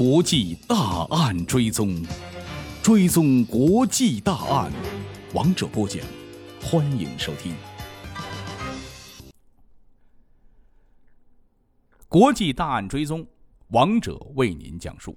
国际大案追踪，追踪国际大案，王者播讲，欢迎收听。国际大案追踪，王者为您讲述。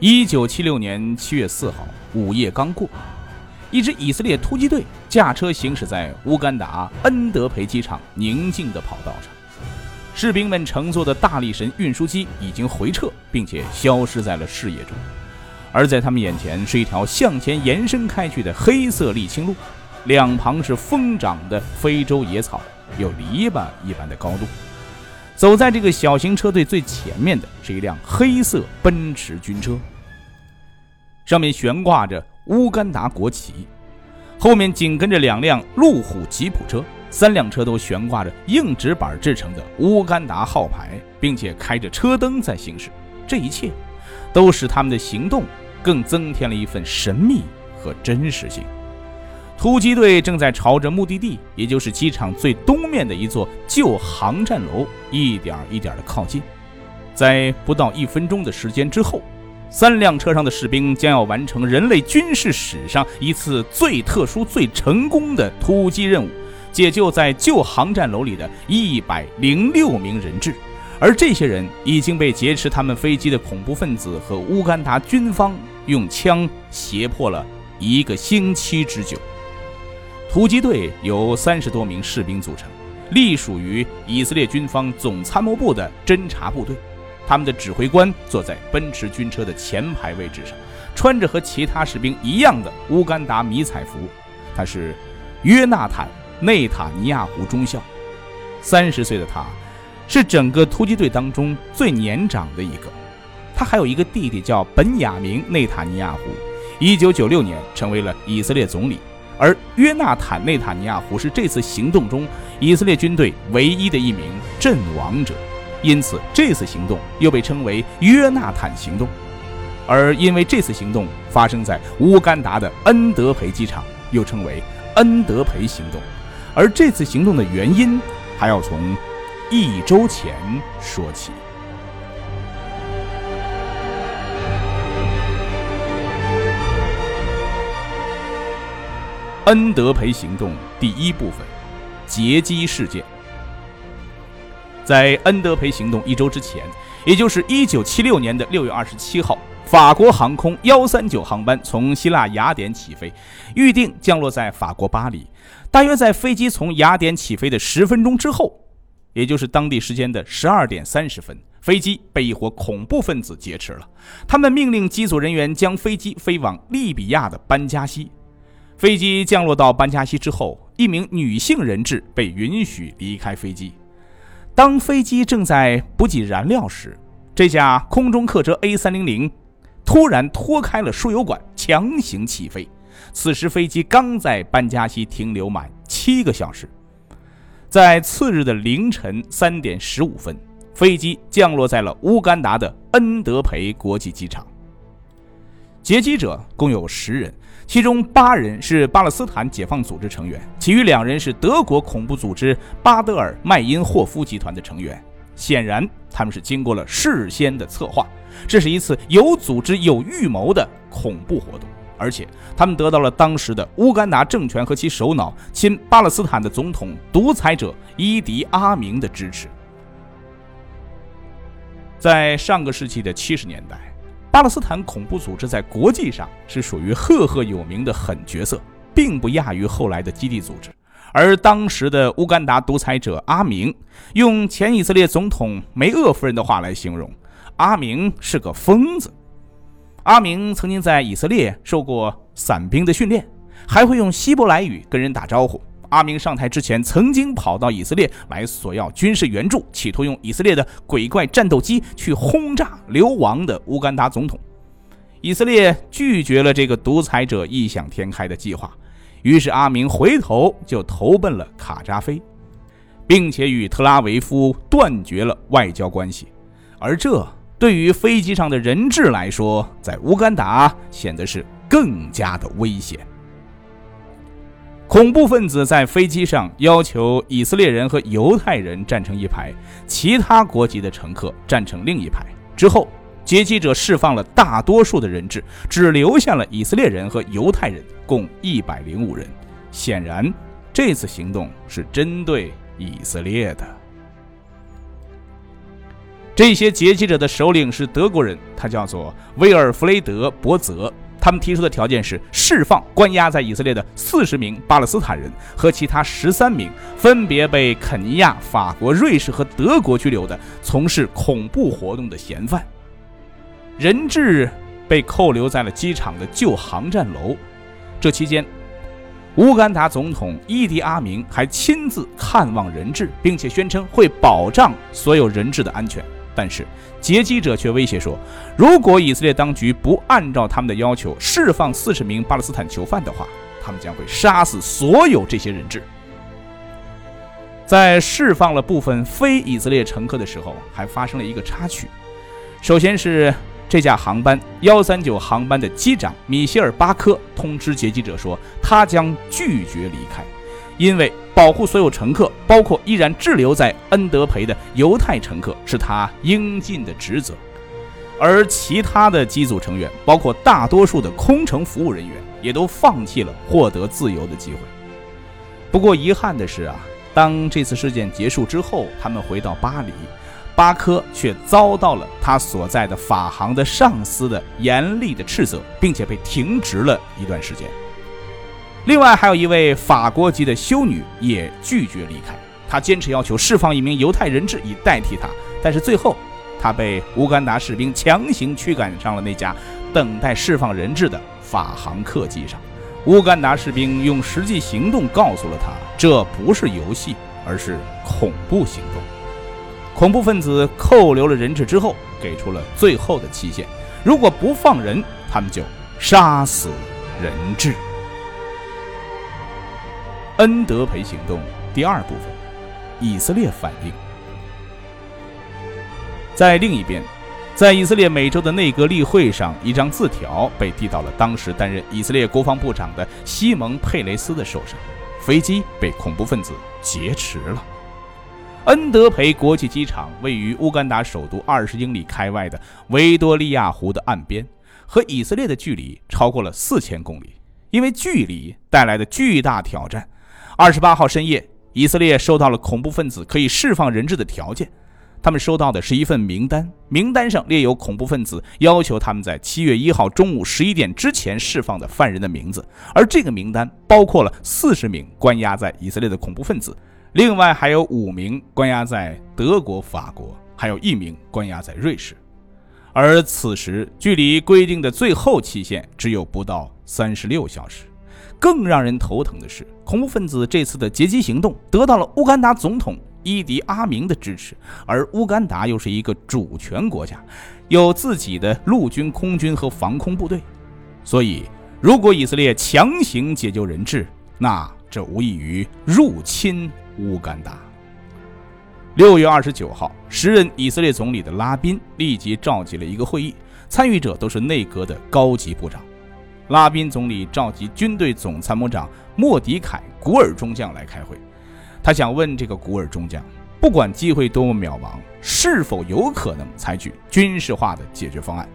一九七六年七月四号午夜刚过，一支以色列突击队驾车行驶在乌干达恩德培机场宁静的跑道上。士兵们乘坐的大力神运输机已经回撤，并且消失在了视野中，而在他们眼前是一条向前延伸开去的黑色沥青路，两旁是疯长的非洲野草，有篱笆一般的高度。走在这个小型车队最前面的是一辆黑色奔驰军车，上面悬挂着乌干达国旗，后面紧跟着两辆路虎吉普车。三辆车都悬挂着硬纸板制成的乌干达号牌，并且开着车灯在行驶。这一切，都使他们的行动更增添了一份神秘和真实性。突击队正在朝着目的地，也就是机场最东面的一座旧航站楼，一点一点的靠近。在不到一分钟的时间之后，三辆车上的士兵将要完成人类军事史上一次最特殊、最成功的突击任务。解救在旧航站楼里的一百零六名人质，而这些人已经被劫持他们飞机的恐怖分子和乌干达军方用枪胁迫了一个星期之久。突击队由三十多名士兵组成，隶属于以色列军方总参谋部的侦察部队。他们的指挥官坐在奔驰军车的前排位置上，穿着和其他士兵一样的乌干达迷彩服。他是约纳坦。内塔尼亚胡中校，三十岁的他，是整个突击队当中最年长的一个。他还有一个弟弟叫本雅明·内塔尼亚胡，一九九六年成为了以色列总理。而约纳坦·内塔尼亚胡是这次行动中以色列军队唯一的一名阵亡者，因此这次行动又被称为约纳坦行动。而因为这次行动发生在乌干达的恩德培机场，又称为恩德培行动。而这次行动的原因，还要从一周前说起。恩德培行动第一部分：劫机事件。在恩德培行动一周之前，也就是一九七六年的六月二十七号，法国航空幺三九航班从希腊雅典起飞，预定降落在法国巴黎。大约在飞机从雅典起飞的十分钟之后，也就是当地时间的十二点三十分，飞机被一伙恐怖分子劫持了。他们命令机组人员将飞机飞往利比亚的班加西。飞机降落到班加西之后，一名女性人质被允许离开飞机。当飞机正在补给燃料时，这架空中客车 A 三零零突然脱开了输油管，强行起飞。此时飞机刚在班加西停留满七个小时，在次日的凌晨三点十五分，飞机降落在了乌干达的恩德培国际机场。劫机者共有十人，其中八人是巴勒斯坦解放组织成员，其余两人是德国恐怖组织巴德尔麦因霍夫集团的成员。显然，他们是经过了事先的策划，这是一次有组织、有预谋的恐怖活动。而且，他们得到了当时的乌干达政权和其首脑亲巴勒斯坦的总统独裁者伊迪阿明的支持。在上个世纪的七十年代，巴勒斯坦恐怖组织在国际上是属于赫赫有名的狠角色，并不亚于后来的基地组织。而当时的乌干达独裁者阿明，用前以色列总统梅厄夫人的话来形容，阿明是个疯子。阿明曾经在以色列受过伞兵的训练，还会用希伯来语跟人打招呼。阿明上台之前，曾经跑到以色列来索要军事援助，企图用以色列的鬼怪战斗机去轰炸流亡的乌干达总统。以色列拒绝了这个独裁者异想天开的计划，于是阿明回头就投奔了卡扎菲，并且与特拉维夫断绝了外交关系，而这。对于飞机上的人质来说，在乌干达显得是更加的危险。恐怖分子在飞机上要求以色列人和犹太人站成一排，其他国籍的乘客站成另一排。之后，劫机者释放了大多数的人质，只留下了以色列人和犹太人，共一百零五人。显然，这次行动是针对以色列的。这些劫机者的首领是德国人，他叫做威尔弗雷德·伯泽。他们提出的条件是释放关押在以色列的四十名巴勒斯坦人和其他十三名分别被肯尼亚、法国、瑞士和德国拘留的从事恐怖活动的嫌犯。人质被扣留在了机场的旧航站楼。这期间，乌干达总统伊迪阿明还亲自看望人质，并且宣称会保障所有人质的安全。但是劫机者却威胁说，如果以色列当局不按照他们的要求释放四十名巴勒斯坦囚犯的话，他们将会杀死所有这些人质。在释放了部分非以色列乘客的时候，还发生了一个插曲。首先是这架航班幺三九航班的机长米歇尔巴科通知劫机者说，他将拒绝离开。因为保护所有乘客，包括依然滞留在恩德培的犹太乘客，是他应尽的职责。而其他的机组成员，包括大多数的空乘服务人员，也都放弃了获得自由的机会。不过遗憾的是啊，当这次事件结束之后，他们回到巴黎，巴科却遭到了他所在的法航的上司的严厉的斥责，并且被停职了一段时间。另外还有一位法国籍的修女也拒绝离开，她坚持要求释放一名犹太人质以代替她，但是最后她被乌干达士兵强行驱赶上了那架等待释放人质的法航客机上。乌干达士兵用实际行动告诉了她，这不是游戏，而是恐怖行动。恐怖分子扣留了人质之后，给出了最后的期限：如果不放人，他们就杀死人质。恩德培行动第二部分：以色列反应。在另一边，在以色列每周的内阁例会上，一张字条被递到了当时担任以色列国防部长的西蒙·佩雷斯的手上。飞机被恐怖分子劫持了。恩德培国际机场位于乌干达首都二十英里开外的维多利亚湖的岸边，和以色列的距离超过了四千公里。因为距离带来的巨大挑战。二十八号深夜，以色列收到了恐怖分子可以释放人质的条件。他们收到的是一份名单，名单上列有恐怖分子要求他们在七月一号中午十一点之前释放的犯人的名字。而这个名单包括了四十名关押在以色列的恐怖分子，另外还有五名关押在德国、法国，还有一名关押在瑞士。而此时，距离规定的最后期限只有不到三十六小时。更让人头疼的是，恐怖分子这次的劫机行动得到了乌干达总统伊迪阿明的支持，而乌干达又是一个主权国家，有自己的陆军、空军和防空部队，所以如果以色列强行解救人质，那这无异于入侵乌干达。六月二十九号，时任以色列总理的拉宾立即召集了一个会议，参与者都是内阁的高级部长。拉宾总理召集军队总参谋长莫迪凯·古尔中将来开会，他想问这个古尔中将，不管机会多么渺茫，是否有可能采取军事化的解决方案？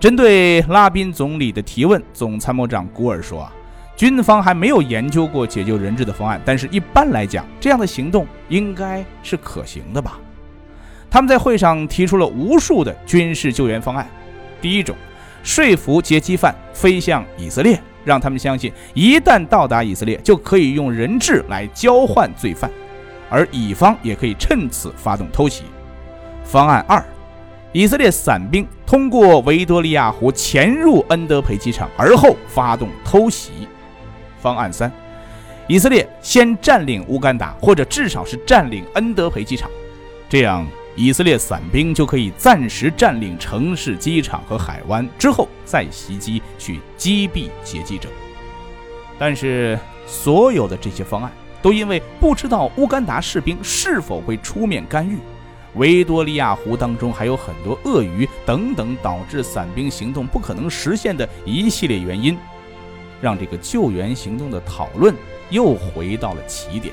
针对拉宾总理的提问，总参谋长古尔说：“啊，军方还没有研究过解救人质的方案，但是一般来讲，这样的行动应该是可行的吧？”他们在会上提出了无数的军事救援方案，第一种。说服劫机犯飞向以色列，让他们相信一旦到达以色列，就可以用人质来交换罪犯，而乙方也可以趁此发动偷袭。方案二，以色列伞兵通过维多利亚湖潜入恩德培机场，而后发动偷袭。方案三，以色列先占领乌干达，或者至少是占领恩德培机场，这样。以色列伞兵就可以暂时占领城市、机场和海湾，之后再袭击去击毙劫机者。但是，所有的这些方案都因为不知道乌干达士兵是否会出面干预，维多利亚湖当中还有很多鳄鱼等等，导致伞兵行动不可能实现的一系列原因，让这个救援行动的讨论又回到了起点。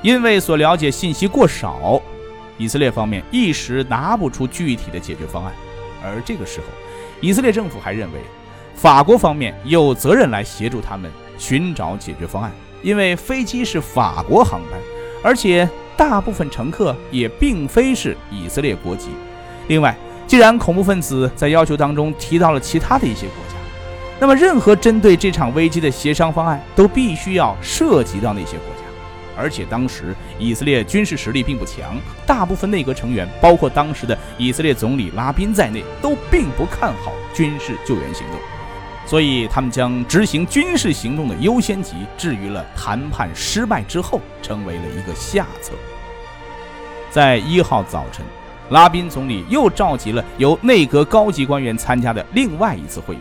因为所了解信息过少，以色列方面一时拿不出具体的解决方案。而这个时候，以色列政府还认为，法国方面有责任来协助他们寻找解决方案，因为飞机是法国航班，而且大部分乘客也并非是以色列国籍。另外，既然恐怖分子在要求当中提到了其他的一些国家，那么任何针对这场危机的协商方案都必须要涉及到那些国家。而且当时以色列军事实力并不强，大部分内阁成员，包括当时的以色列总理拉宾在内，都并不看好军事救援行动，所以他们将执行军事行动的优先级置于了谈判失败之后，成为了一个下策。在一号早晨，拉宾总理又召集了由内阁高级官员参加的另外一次会议，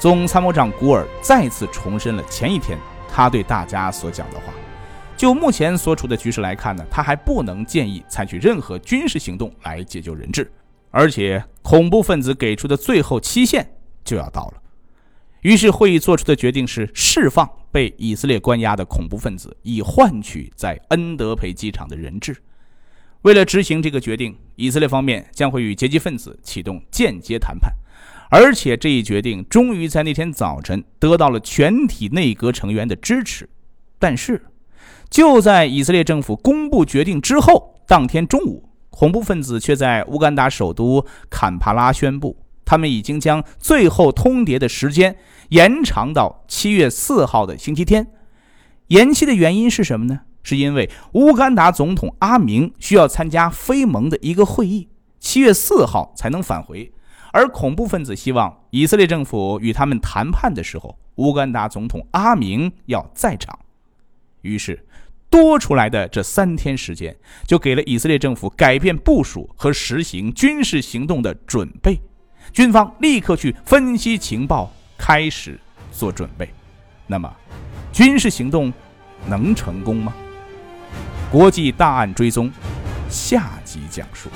总参谋长古尔再次重申了前一天他对大家所讲的话。就目前所处的局势来看呢，他还不能建议采取任何军事行动来解救人质，而且恐怖分子给出的最后期限就要到了。于是会议做出的决定是释放被以色列关押的恐怖分子，以换取在恩德培机场的人质。为了执行这个决定，以色列方面将会与劫机分子启动间接谈判，而且这一决定终于在那天早晨得到了全体内阁成员的支持。但是。就在以色列政府公布决定之后，当天中午，恐怖分子却在乌干达首都坎帕拉宣布，他们已经将最后通牒的时间延长到七月四号的星期天。延期的原因是什么呢？是因为乌干达总统阿明需要参加非盟的一个会议，七月四号才能返回。而恐怖分子希望以色列政府与他们谈判的时候，乌干达总统阿明要在场。于是。多出来的这三天时间，就给了以色列政府改变部署和实行军事行动的准备。军方立刻去分析情报，开始做准备。那么，军事行动能成功吗？国际大案追踪，下集讲述。